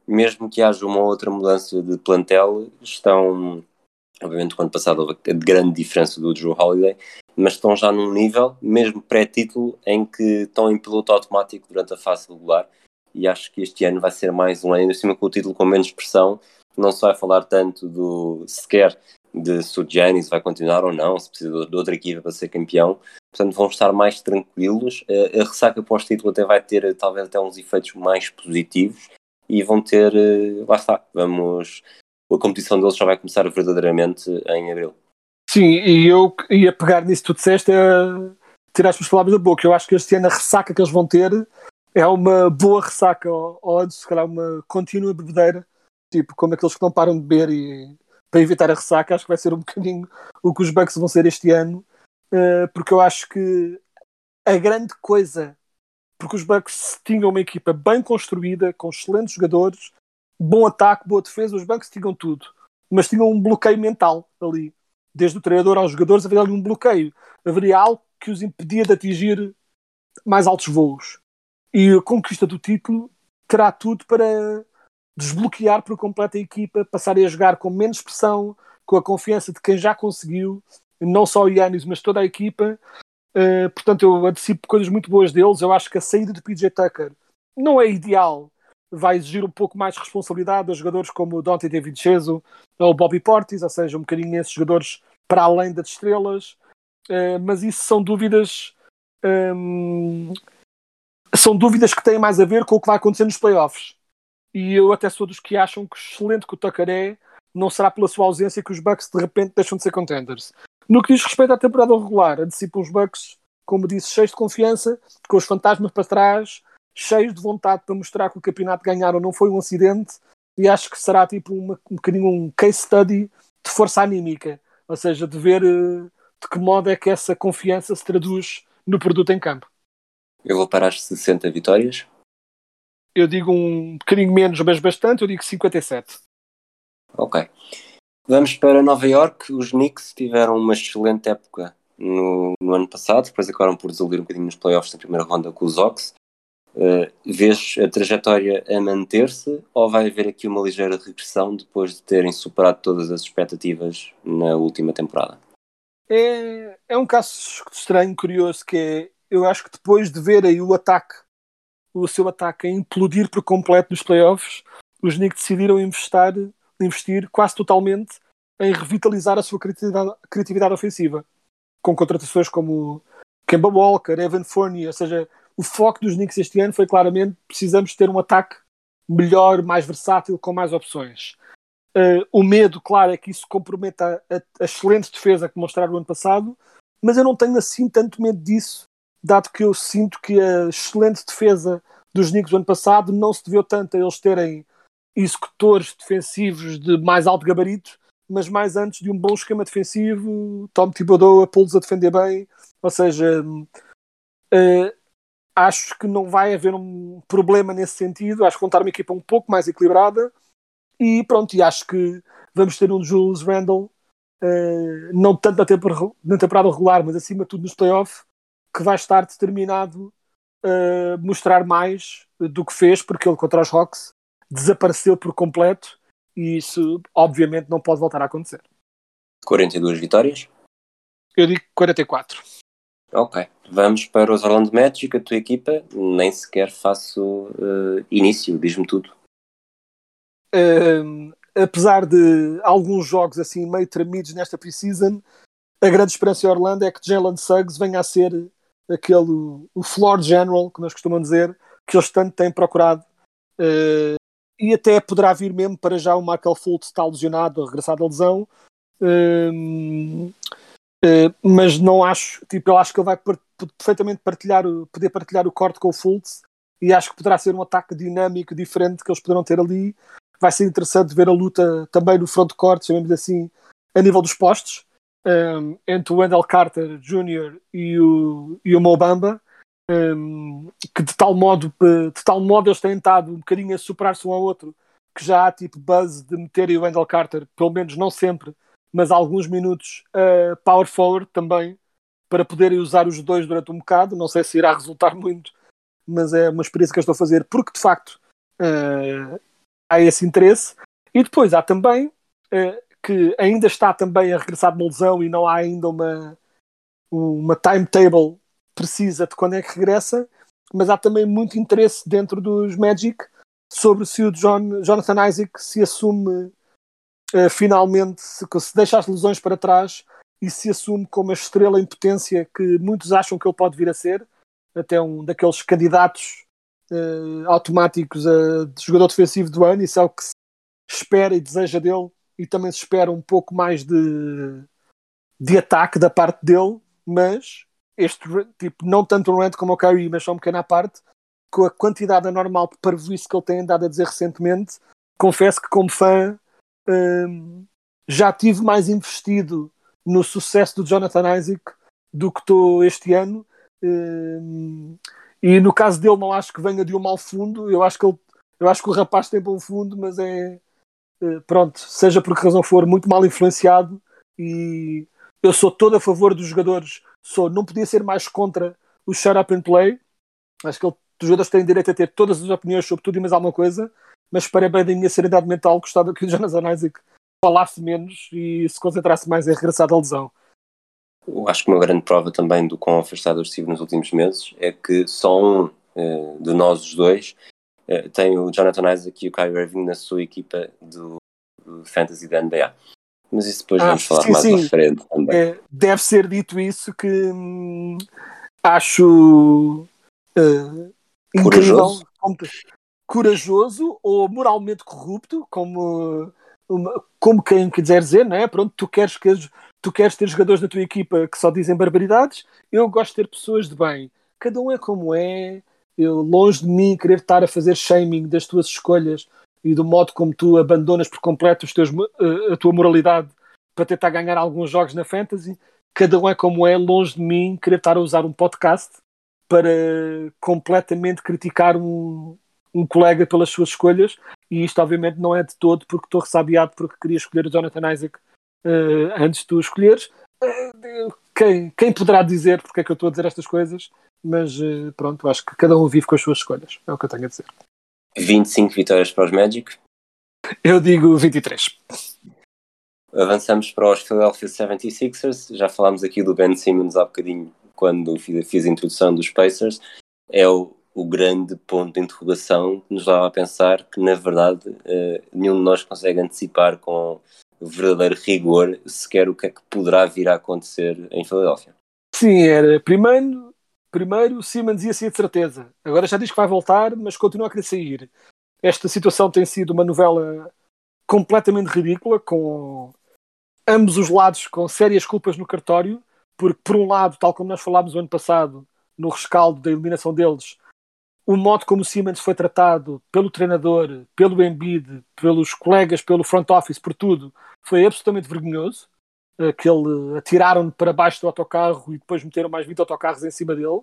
mesmo que haja uma outra mudança de plantel, estão, obviamente, quando passado houve a grande diferença do Drew Holiday, mas estão já num nível, mesmo pré-título, em que estão em piloto automático durante a fase regular. E acho que este ano vai ser mais um ano, ainda cima com o título com menos pressão, não se vai falar tanto do sequer de se o Giannis vai continuar ou não, se precisa de outra equipa para ser campeão, portanto vão estar mais tranquilos. A ressaca pós-título até vai ter talvez até uns efeitos mais positivos e vão ter, eh, lá está, vamos, a competição deles já vai começar verdadeiramente em abril. Sim, e eu ia pegar nisso que tu disseste, é tirar as palavras da boca. Eu acho que este ano a ressaca que eles vão ter é uma boa ressaca, ou, antes, se calhar, uma contínua bebedeira, tipo como aqueles que não param de beber e para evitar a ressaca, acho que vai ser um bocadinho o que os Bucks vão ser este ano, uh, porque eu acho que a grande coisa, porque os Bucks tinham uma equipa bem construída, com excelentes jogadores, bom ataque, boa defesa, os Bucks tinham tudo, mas tinham um bloqueio mental ali. Desde o treinador aos jogadores havia ali um bloqueio. Haveria algo que os impedia de atingir mais altos voos. E a conquista do título terá tudo para desbloquear por completo a equipa, passarem a jogar com menos pressão, com a confiança de quem já conseguiu, não só o Yannis, mas toda a equipa. Uh, portanto, eu antecipo coisas muito boas deles. Eu acho que a saída de PJ Tucker não é ideal, vai exigir um pouco mais responsabilidade aos jogadores como o Dante David Cheso ou Bobby Portis, ou seja, um bocadinho esses jogadores para além das estrelas. Uh, mas isso são dúvidas. Um, são dúvidas que têm mais a ver com o que vai acontecer nos playoffs. E eu até sou dos que acham que excelente que o Tucker é, não será pela sua ausência que os Bucks de repente deixam de ser contenders. No que diz respeito à temporada regular, antecipa os Bucks, como disse, cheios de confiança, com os fantasmas para trás, cheios de vontade para mostrar que o campeonato ganharam não foi um acidente, e acho que será tipo uma, um bocadinho um case study de força anímica, ou seja, de ver uh, de que modo é que essa confiança se traduz no produto em campo. Eu vou para as 60 vitórias eu digo um bocadinho menos, mas bastante, eu digo 57. Ok. Vamos para Nova York. Os Knicks tiveram uma excelente época no, no ano passado, depois acabaram por desiludir um bocadinho nos playoffs na primeira ronda com os Ox. Uh, vês a trajetória a manter-se ou vai haver aqui uma ligeira regressão depois de terem superado todas as expectativas na última temporada? É, é um caso estranho, curioso, que é, eu acho que depois de ver aí o ataque o seu ataque a implodir por completo nos playoffs, os Knicks decidiram investir, investir quase totalmente em revitalizar a sua criatividade, criatividade ofensiva, com contratações como Kemba Walker, Evan Fournier, ou seja, o foco dos Knicks este ano foi claramente precisamos ter um ataque melhor, mais versátil, com mais opções. Uh, o medo, claro, é que isso comprometa a, a, excelente defesa que mostraram no ano passado, mas eu não tenho assim tanto medo disso, dado que eu sinto que a excelente defesa dos Knicks do ano passado não se deveu tanto a eles terem executores defensivos de mais alto gabarito, mas mais antes de um bom esquema defensivo, Tom Thibodeau a pô-los a defender bem, ou seja, uh, acho que não vai haver um problema nesse sentido, acho que vão estar uma equipa um pouco mais equilibrada, e pronto, e acho que vamos ter um Julius Randle, uh, não tanto na temporada, na temporada regular, mas acima de tudo nos playoffs, que vai estar determinado a mostrar mais do que fez, porque ele contra os Hawks desapareceu por completo e isso obviamente não pode voltar a acontecer. 42 vitórias? Eu digo 44. Ok, vamos para os Orlando Magic, a tua equipa, nem sequer faço uh, início, diz-me tudo. Uh, apesar de alguns jogos assim meio tremidos nesta preseason, a grande esperança em Orlando é que Jalen Suggs venha a ser aquele o floor general, que nós costumamos dizer, que eles tanto têm procurado. Uh, e até poderá vir mesmo para já o Michael Fultz está lesionado, regressar da lesão. Uh, mas não acho, tipo, eu acho que ele vai perfeitamente partilhar, poder partilhar o corte com o Fultz e acho que poderá ser um ataque dinâmico diferente que eles poderão ter ali vai ser interessante ver a luta também no front court, chamemos assim, a nível dos postos, um, entre o Wendell Carter Jr. e o, e o Mobamba, um, que de tal, modo, de tal modo eles têm estado um bocadinho a superar-se um ao outro, que já há tipo buzz de meterem o Wendell Carter, pelo menos não sempre, mas alguns minutos, uh, power forward também, para poderem usar os dois durante um bocado. Não sei se irá resultar muito, mas é uma experiência que eu estou a fazer, porque de facto uh, há esse interesse. E depois há também uh, que ainda está também a regressar de uma lesão e não há ainda uma, uma timetable precisa de quando é que regressa, mas há também muito interesse dentro dos Magic sobre se o John, Jonathan Isaac se assume uh, finalmente, se, se deixa as lesões para trás e se assume como a estrela em potência que muitos acham que ele pode vir a ser, até um daqueles candidatos uh, automáticos a de jogador defensivo do ano, isso é o que se espera e deseja dele, e também se espera um pouco mais de, de ataque da parte dele, mas este tipo, não tanto o Rand como o Kyrie, mas só um pequeno à parte, com a quantidade anormal de parvoíce que ele tem andado a dizer recentemente, confesso que como fã hum, já tive mais investido no sucesso do Jonathan Isaac do que estou este ano. Hum, e no caso dele, não acho que venha de um mau fundo. Eu acho que, ele, eu acho que o rapaz tem bom fundo, mas é eh, pronto, seja por que razão for, muito mal influenciado. E eu sou todo a favor dos jogadores. Sou, não podia ser mais contra o shut up and play. Acho que os jogadores têm direito a ter todas as opiniões sobre tudo e mais alguma coisa. Mas para bem da minha serenidade mental, gostava que o Jonas Isaac falasse menos e se concentrasse mais em regressar da lesão acho que uma grande prova também do quão afastado eu estive nos últimos meses é que só um eh, de nós os dois eh, tem o Jonathan Isaac e o Kyrie Irving na sua equipa do, do Fantasy da NBA. Mas isso depois ah, vamos falar sim, mais sim. à frente também. É, deve ser dito isso que hum, acho uh, corajoso. incrível, corajoso ou moralmente corrupto, como, como quem quiser dizer, não é? Pronto, tu queres que tu queres ter jogadores da tua equipa que só dizem barbaridades, eu gosto de ter pessoas de bem. Cada um é como é. Eu, longe de mim querer estar a fazer shaming das tuas escolhas e do modo como tu abandonas por completo teus, eh, a tua moralidade para tentar ganhar alguns jogos na fantasy. Cada um é como é, longe de mim querer estar a usar um podcast para completamente criticar um, um colega pelas suas escolhas. E isto, obviamente, não é de todo porque estou ressabiado porque queria escolher o Jonathan Isaac uh, antes de tu escolheres. Uh, quem, quem poderá dizer porque é que eu estou a dizer estas coisas? Mas pronto, acho que cada um vive com as suas escolhas. É o que eu tenho a dizer. 25 vitórias para os Magic? Eu digo 23. Avançamos para os Philadelphia 76ers. Já falámos aqui do Ben Simmons há bocadinho quando fiz, a introdução dos Pacers. É o, o grande ponto de interrogação que nos leva a pensar que, na verdade, uh, nenhum de nós consegue antecipar com verdadeiro rigor sequer o que é que poderá vir a acontecer em Filadélfia. Sim, era primeiro, primeiro o Simmons ia ser de certeza. Agora já diz que vai voltar, mas continua a querer sair. Esta situação tem sido uma novela completamente ridícula, com ambos os lados com sérias culpas no cartório, porque por um lado, tal como nós falámos o ano passado, no rescaldo da eliminação deles, o modo como o Siemens foi tratado pelo treinador, pelo Embiid, pelos colegas, pelo front office, por tudo, foi absolutamente vergonhoso. Que ele atiraram para baixo do autocarro e depois meteram mais 20 autocarros em cima dele.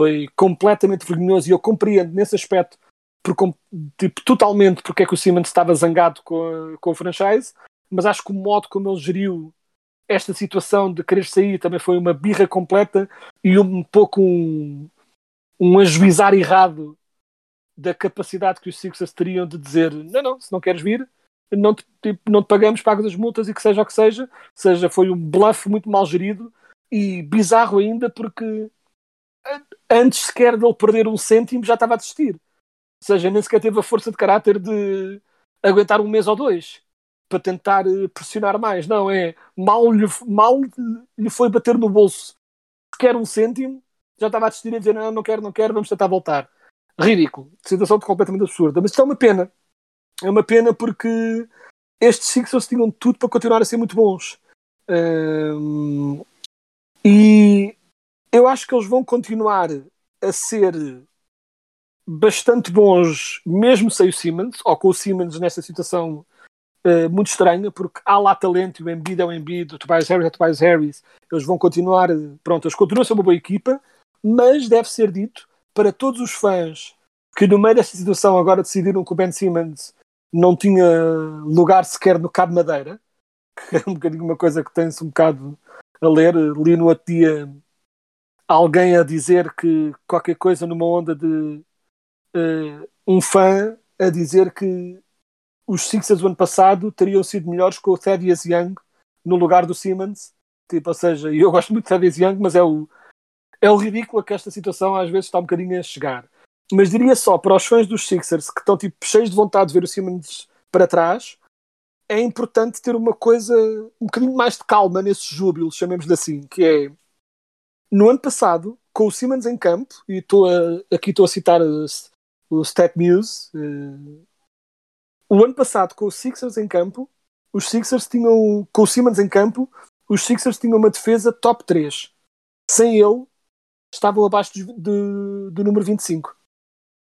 Foi completamente vergonhoso e eu compreendo nesse aspecto por, tipo, totalmente porque é que o Siemens estava zangado com, com o franchise, mas acho que o modo como ele geriu esta situação de querer sair também foi uma birra completa e um pouco um, um ajuizar errado da capacidade que os Sixers teriam de dizer não, não, se não queres vir, não te, tipo, não te pagamos, pagas as multas e que seja o que seja. seja, foi um bluff muito mal gerido e bizarro ainda porque antes sequer dele perder um cêntimo já estava a desistir. Ou seja, nem sequer teve a força de caráter de aguentar um mês ou dois para tentar eh, pressionar mais. Não, é mal lhe, mal lhe foi bater no bolso sequer um cêntimo, já estava a desistir a dizer não, não quero, não quero, vamos tentar voltar. Ridículo. Situação completamente absurda. Mas isto é uma pena. É uma pena porque estes Sixers tinham tudo para continuar a ser muito bons. Um, e eu acho que eles vão continuar a ser bastante bons, mesmo sem o Simmons, ou com o Simmons nesta situação uh, muito estranha, porque há lá talento, o Embiid é o Embiid, o Tobias Harris é o Tobias Harris, eles vão continuar, pronto, eles continuam a ser uma boa equipa, mas deve ser dito para todos os fãs que no meio desta situação agora decidiram que o Ben Simmons não tinha lugar sequer no Cabo Madeira, que é um bocadinho uma coisa que tem-se um bocado a ler. Li no outro dia alguém a dizer que qualquer coisa numa onda de uh, um fã a dizer que os Sixers do ano passado teriam sido melhores com o Thaddeus Young no lugar do Simmons. Tipo, ou seja, eu gosto muito de Thaddeus Young, mas é o, é o ridículo que esta situação às vezes está um bocadinho a chegar. Mas diria só para os fãs dos Sixers que estão tipo, cheios de vontade de ver o Simmons para trás, é importante ter uma coisa um bocadinho mais de calma nesse júbilo, chamemos-lhe assim, que é no ano passado, com o Simmons em campo, e estou aqui estou a citar o, Stat News, uh, o ano passado, com os Sixers em campo, os Sixers tinham, com o Simmons em campo, os Sixers tinham uma defesa top 3. Sem ele, estavam abaixo do, do, do número 25.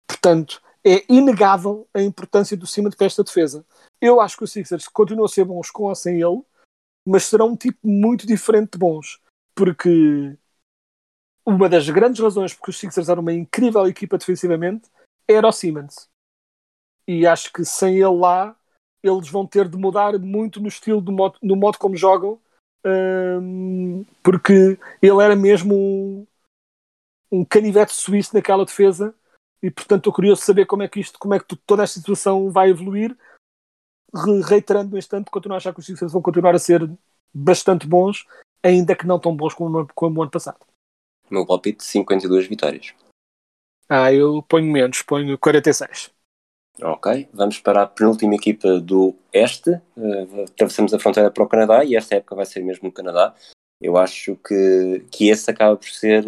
Portanto, é inegável a importância do Simmons para esta defesa. Eu acho que os Sixers continuam a ser bons com ou sem ele, mas serão um tipo muito diferente de bons. Porque uma das grandes razões porque os Sixers eram uma incrível equipa defensivamente era o Simmons e acho que sem ele lá eles vão ter de mudar muito no estilo do modo, no modo como jogam um, porque ele era mesmo um, um canivete suíço naquela defesa e portanto estou curioso de saber como é que isto, como é que toda esta situação vai evoluir reiterando no instante, continuo a achar que os Sixers vão continuar a ser bastante bons, ainda que não tão bons como, como o ano passado. O meu palpite 52 vitórias. Ah, eu ponho menos, ponho 46. Ok, vamos para a penúltima equipa do Este. Uh, atravessamos a fronteira para o Canadá e esta época vai ser mesmo no Canadá. Eu acho que, que esse acaba por ser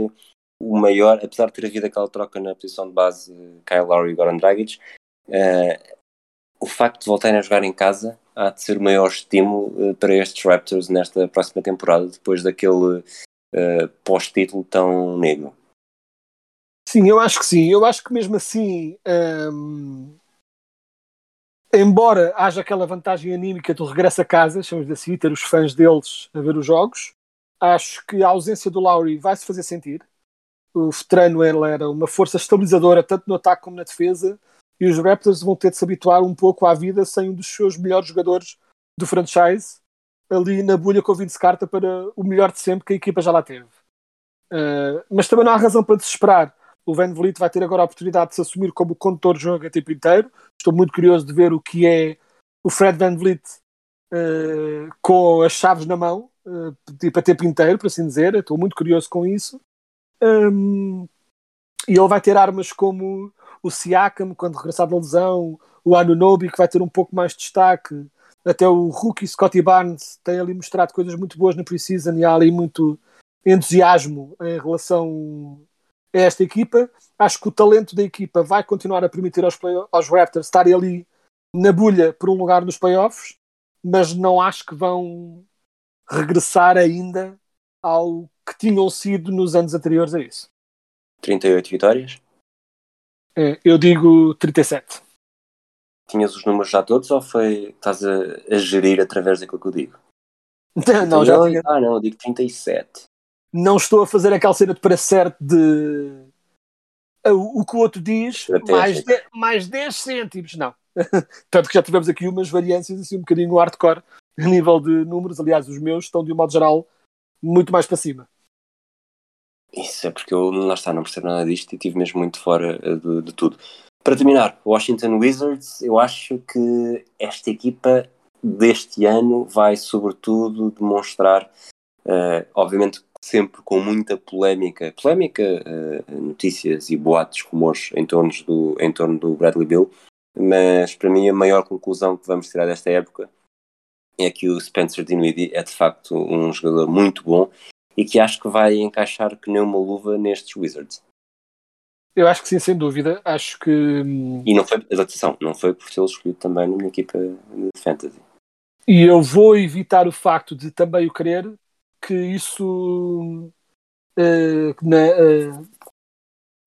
o maior, apesar de ter havido aquela troca na posição de base Kyle Lowry e Goran Dragic, uh, o facto de voltarem a jogar em casa há de ser o maior estímulo uh, para estes Raptors nesta próxima temporada, depois daquele pós-título tão negro. Sim, eu acho que sim. Eu acho que mesmo assim um, embora haja aquela vantagem anímica do regresso a casa, chamamos assim, ter os fãs deles a ver os jogos, acho que a ausência do Lowry vai se fazer sentir. O veterano ele era uma força estabilizadora tanto no ataque como na defesa e os Raptors vão ter de se habituar um pouco à vida sem um dos seus melhores jogadores do franchise ali na bolha com o Vince Carter para o melhor de sempre que a equipa já lá teve. Uh, mas também não há razão para desesperar o Van Vliet vai ter agora a oportunidade de se assumir como condutor de jogo a tempo inteiro. Estou muito curioso de ver o que é o Fred Van Vliet uh, com as chaves na mão, uh, tipo a tempo inteiro, por assim dizer. Estou muito curioso com isso. Um, e ele vai ter armas como o Siakam, quando regressar da lesão, o Anunobi, que vai ter um pouco mais de destaque. Até o rookie Scotty Barnes tem ali mostrado coisas muito boas na Precision e há ali muito entusiasmo em relação a esta equipa. Acho que o talento da equipa vai continuar a permitir aos, aos Raptors estarem ali na bulha por um lugar nos playoffs, mas não acho que vão regressar ainda ao que tinham sido nos anos anteriores a isso. 38 vitórias. É, eu digo 37. Tinhas os números já todos ou foi estás a, a gerir através daquilo que eu digo? Não, já Não, tinha- Ah, não, eu digo 37. não estou a fazer aquela cena de para certo de o, que o outro diz, mais, de, mais 10 cêntimos, não. Tanto que já tivemos aqui umas variâncias assim um bocadinho hardcore a nível de números. Aliás, os meus estão de um modo geral muito mais para cima. Isso é porque eu lá está, não percebo nada disto e estive mesmo muito fora eh, de, de tudo. Para terminar, Washington Wizards, eu acho que esta equipa deste ano vai sobretudo demonstrar, eh, obviamente sempre com muita polémica, polémica, eh, notícias e boatos, rumores em torno, do, em torno do Bradley Bill, mas para mim a maior conclusão que vamos tirar desta época é que o Spencer Dinwiddie é de facto um jogador muito bom e que acho que vai encaixar que nem uma luva nestes Wizards. Eu acho que sim, sem dúvida. Acho que hum, E não foi, atenção, não foi por tê-lo escolhido também na minha equipa de fantasy. E eu vou evitar o facto de também o querer, que isso eh, na, eh,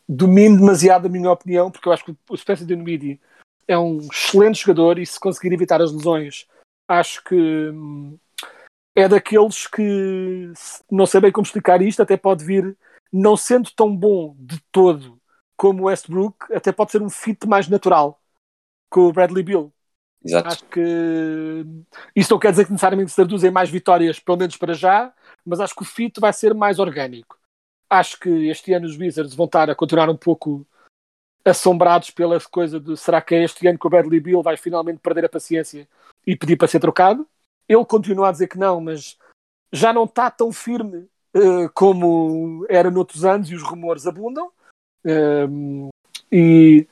domine demasiado a minha opinião, porque eu acho que o Spencer Dinwiddie é um excelente jogador e se conseguir evitar as lesões, acho que hum, é daqueles que não sei bem como explicar isto, até pode vir, não sendo tão bom de todo como o Westbrook, até pode ser um fit mais natural com o Bradley Bill. Exato. Acho que isso não quer dizer que necessariamente se traduz em mais vitórias, pelo menos para já, mas acho que o fit vai ser mais orgânico. Acho que este ano os Wizards vão estar a continuar um pouco assombrados pela coisa de será que é este ano que o Bradley Bill vai finalmente perder a paciência e pedir para ser trocado? Ele continua a dizer que não, mas já não está tão firme eh, como era noutros anos e os rumores abundam. Um, e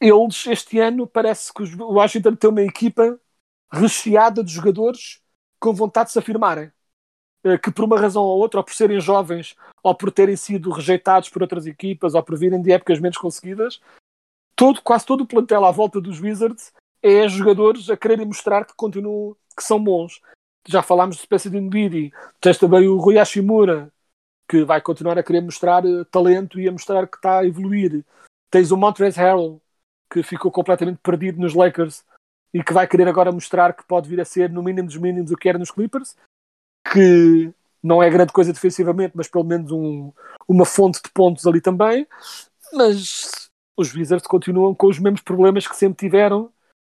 eles, este ano, parece que o Washington tem uma equipa recheada de jogadores com vontade de se afirmarem. Eh, Que por uma razão ou outra, ou por serem jovens, ou por terem sido rejeitados por outras equipas, ou por virem de épocas menos conseguidas, todo, quase todo o plantel à volta dos Wizards é jogadores a quererem mostrar que continuam, que são bons. Já falámos de Spencer Dinwiddie, tens também o Rui Hashimura, que vai continuar a querer mostrar eh, talento e a mostrar que está a evoluir. Tens o Montrezl Harrell, que ficou completamente perdido nos Lakers e que vai querer agora mostrar que pode vir a ser, no mínimo dos mínimos, o que era nos Clippers, que não é grande coisa defensivamente, mas pelo menos um- uma fonte de pontos ali também. Mas os Wizards continuam com os mesmos problemas que sempre tiveram,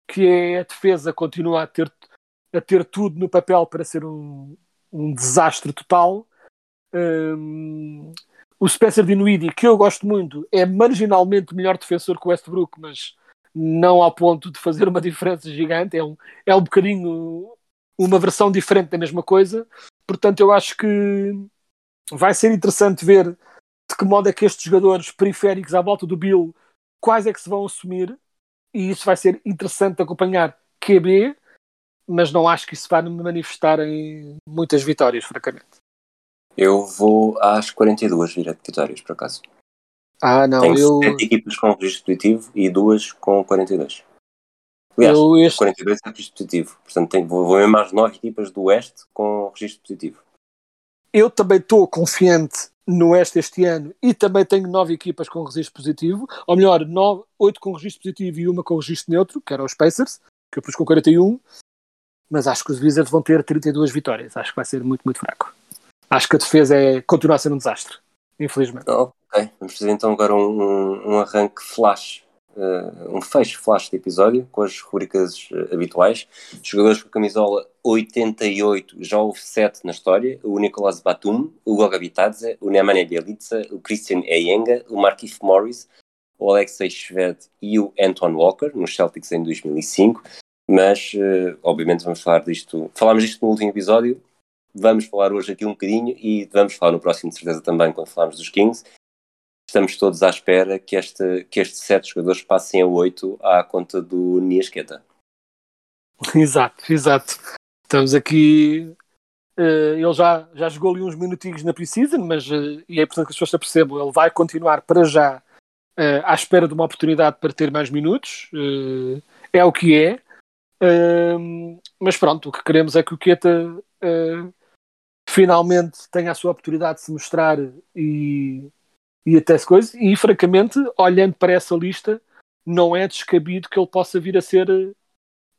que é a defesa continua a ter, a ter tudo no papel para ser um, um desastre total. Hum, o Spencer Dinwiddie, que eu gosto muito, é marginalmente melhor defensor que o Westbrook, mas não ao ponto de fazer uma diferença gigante. É um, é um bocadinho uma versão diferente da mesma coisa. Portanto, eu acho que vai ser interessante ver de que modo é que estes jogadores periféricos à volta do Bill, quais é que se vão assumir, e isso vai ser interessante de acompanhar QB, mas não acho que isso vá me manifestar em muitas vitórias, francamente. Eu vou às 42 vitórias, por acaso. Ah, não, Tenho eu, 7 equipas com registro positivo e duas com 42. Aliás, eu este, 42 é registro positivo. Portanto, tenho, vou, vou mesmo às 9 equipas do Oeste com registro positivo. eu também estou confiante no Oeste este ano e também tenho nove equipas com registro positivo, ou melhor, nove, oito com registro positivo e uma com registro neutro, que eram os Pacers, que eu pus com 41, mas acho que os Wizards vão ter 32 vitórias. Acho que vai ser muito, muito fraco. Acho que a defesa é, continua a ser um desastre, infelizmente. Ok, vamos fazer então agora um, um, um arranque flash, uh, um fecho flash de episódio com as rubricas uh, habituais. Jogadores com camisola 88, já houve 7 na história: o Nicolas Batum, o Goga Bitadze, o Nemanja Bjelica, o Christian Eyenga, o Markif Morris, o Alexei Shved e o Anton Walker, nos Celtics em 2005. Mas, uh, obviamente, vamos falar disto. Falámos disto no último episódio, vamos falar hoje aqui um bocadinho e vamos falar no próximo, de certeza, também, quando falarmos dos Kings. Estamos todos à espera que, este, que estes sete jogadores passem a oito à conta do Niasqueta. Exato, exato. Estamos aqui. eh, ele já, já jogou ali uns minutinhos na Precision, mas eh, e é importante que as pessoas se apercebam, ele vai continuar para já eh, à espera de uma oportunidade para ter mais minutos. é o que é. Uh, mas pronto, o que queremos é que o Queta uh, finalmente tenha a sua oportunidade de se mostrar e, e até se coisa. E francamente, olhando para essa lista, não é descabido que ele possa vir a ser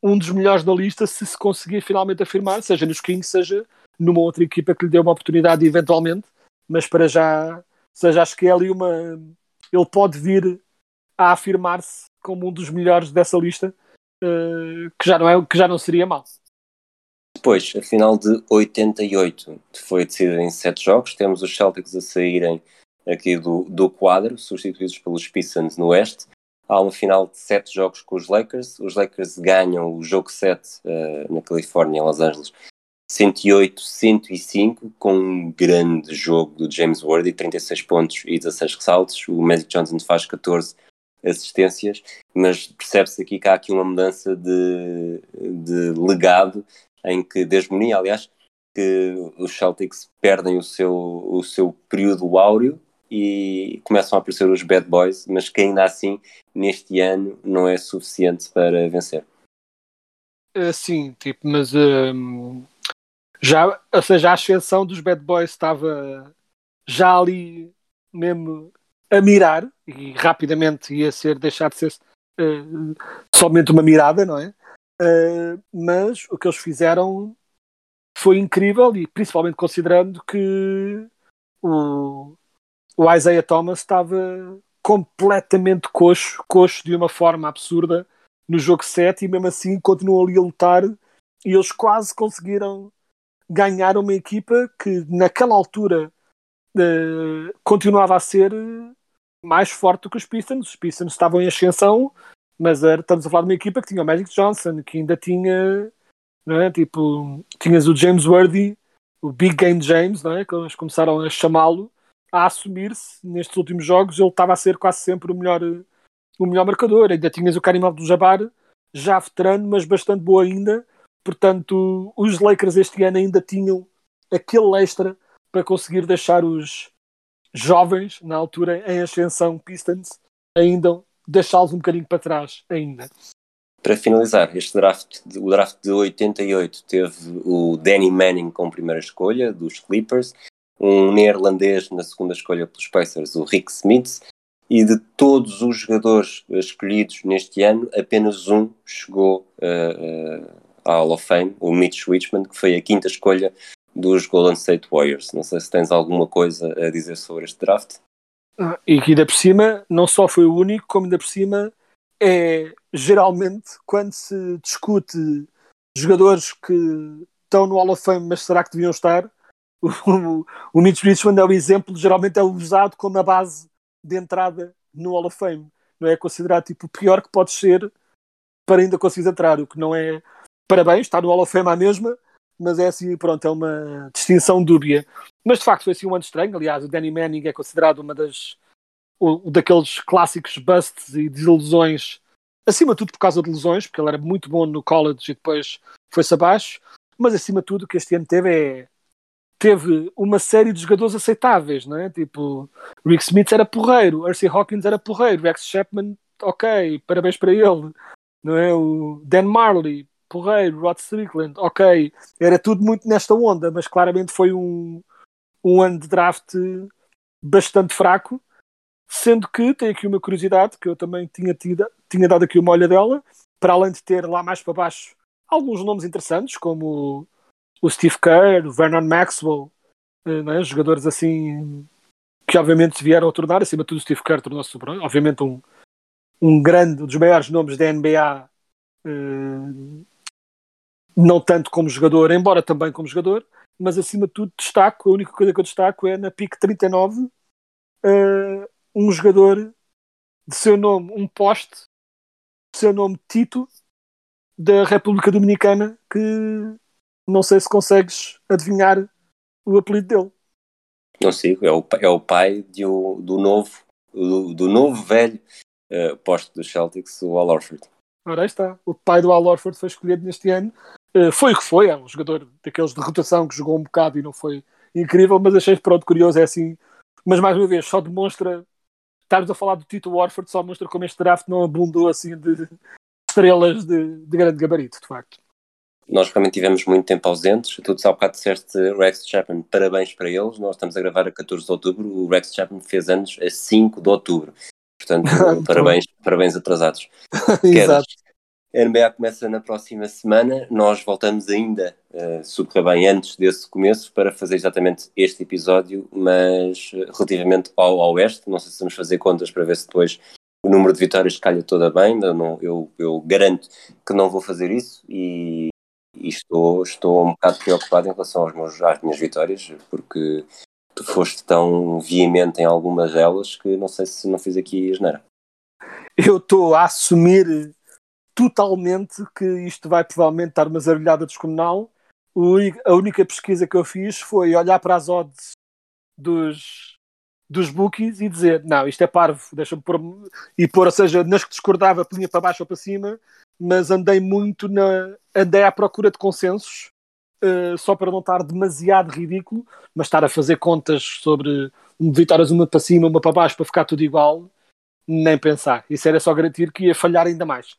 um dos melhores da lista se se conseguir finalmente afirmar, seja nos Kings, seja numa outra equipa que lhe dê uma oportunidade eventualmente, mas para já, seja, acho que é ali uma. Ele pode vir a afirmar-se como um dos melhores dessa lista, uh, que, já não é, que já não seria mal. Depois, a final de 88 foi decidida em sete jogos. Temos os Celtics a saírem aqui do, do quadro, substituídos pelos Pistons no Oeste. Há uma final de sete jogos com os Lakers. Os Lakers ganham o jogo 7 uh, na Califórnia, em Los Angeles, 108-105, com um grande jogo do James Worthy, 36 pontos e 16 ressaltos. O Magic Johnson faz 14 assistências, mas percebe-se aqui que há aqui uma mudança de, de legado, em que, de hegemonia, aliás, que os Celtics perdem o seu, o seu período áureo e começam a aparecer os bad boys, mas que ainda assim, neste ano, não é suficiente para vencer. Uh, sim, tipo, mas uh, já, ou seja, a ascensão dos bad boys estava já ali mesmo a mirar e rapidamente ia ser deixar de ser uh, somente uma mirada, não é? Uh, mas o que eles fizeram foi incrível e principalmente considerando que o, o Isaiah Thomas estava completamente coxo, coxo de uma forma absurda no jogo 7 e mesmo assim continuam ali a lutar e eles quase conseguiram ganhar uma equipa que naquela altura uh, continuava a ser mais forte do que os Pistons. Os Pistons estavam em ascensão, mas era, estamos a falar de uma equipa que tinha o Magic Johnson, que ainda tinha, não é? tipo, tinhas o James Worthy, o Big Game James, não é? que eles começaram a chamá-lo, a assumir-se nestes últimos jogos, ele estava a ser quase sempre o melhor, o melhor marcador. Ainda tinhas o Karim Abdul-Jabbar, já veterano, mas bastante boa ainda. Portanto, os Lakers este ano ainda tinham aquele extra para conseguir deixar os jovens, na altura em ascensão Pistons, ainda deixá-los um bocadinho para trás ainda. Para finalizar, este draft, o draft de 88 teve o Danny Manning como primeira escolha dos Clippers, um neerlandês na segunda escolha pelos Pacers, o Rick Smith, e de todos os jogadores escolhidos neste ano, apenas um chegou uh, uh, à Hall of Fame, o Mitch Richmond, que foi a quinta escolha dos Golden State Warriors. Não sei se tens alguma coisa a dizer sobre este draft. Ah, e que ainda por cima, não só foi o único, como ainda por cima é geralmente quando se discute jogadores que estão no Hall of Fame, mas será que deviam estar? o, o Mitch Richmond é o exemplo, geralmente é usado como a base de entrada no Hall of Fame. Não é considerado tipo o pior que pode ser para ainda conseguir entrar, o que não é parabéns, está no Hall of Fame à mesma, mas é assim, pronto, é uma distinção dúbia. Mas de facto foi assim um ano estranho, aliás, o Danny Manning é considerado uma das o, daqueles clássicos busts e desilusões, acima de tudo por causa de lesões, porque ele era muito bom no college e depois foi-se abaixo, mas acima de tudo o que este ano teve é teve uma série de jogadores aceitáveis, não é? Tipo, Rick Smith era porreiro, Arcee Hawkins era porreiro, Rex Chapman, ok, parabéns para ele, não é? O Dan Marley, porreiro, Rod Strickland, ok, era tudo muito nesta onda, mas claramente foi um, um ano de draft bastante fraco, sendo que tem aqui uma curiosidade que eu também tinha, tido, tinha dado aqui uma olha dela, para além de ter lá mais para baixo alguns nomes interessantes, como o Steve Kerr, o Vernon Maxwell, né, jogadores assim que obviamente vieram a tornar, acima de tudo o Steve Kerr tornou-se obviamente um, um grande, um dos maiores nomes da NBA, eh, não tanto como jogador, embora também como jogador, mas acima de tudo destaco, a única coisa que eu destaco é na PIC 39, eh, um jogador de seu nome, um poste, de seu nome Tito, da República Dominicana, que não sei se consegues adivinhar o apelido dele. Não sigo, é o, é o pai de, o, do novo, do, do novo velho uh, posto dos Celtics, o Al Orford. Ora, aí está. O pai do Al Orford foi escolhido neste ano. Uh, foi o que foi, é um jogador daqueles de rotação que jogou um bocado e não foi incrível, mas achei pronto, curioso, é assim. Mas mais uma vez, só demonstra. Estarmos a falar do Tito Warford, só mostra como este draft não abundou assim de estrelas de, de grande gabarito, de facto. Nós realmente tivemos muito tempo ausentes. Tu há bocado disseste Rex Chapman, parabéns para eles. Nós estamos a gravar a 14 de outubro. O Rex Chapman fez anos a 5 de outubro. Portanto, parabéns, parabéns atrasados. Exato. A NBA começa na próxima semana. Nós voltamos ainda, uh, se bem, antes desse começo, para fazer exatamente este episódio, mas uh, relativamente ao Oeste. Não sei se vamos fazer contas para ver se depois o número de vitórias calha toda bem. Não, eu, eu garanto que não vou fazer isso e e estou, estou um bocado preocupado em relação aos meus, às minhas vitórias, porque tu foste tão veemente em algumas delas que não sei se não fiz aqui a geneira. Eu estou a assumir totalmente que isto vai provavelmente estar uma zarulhada descomunal. A única pesquisa que eu fiz foi olhar para as odds dos, dos bookies e dizer não, isto é parvo, deixa-me pôr e pôr, ou seja, nas que discordava punha para baixo ou para cima mas andei muito na. andei à procura de consensos, uh, só para não estar demasiado ridículo, mas estar a fazer contas sobre vitórias uma para cima, uma para baixo, para ficar tudo igual, nem pensar. Isso era só garantir que ia falhar ainda mais.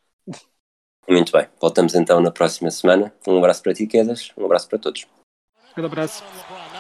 Muito bem, voltamos então na próxima semana. Um abraço para ti, Quedas, um abraço para todos. Um abraço.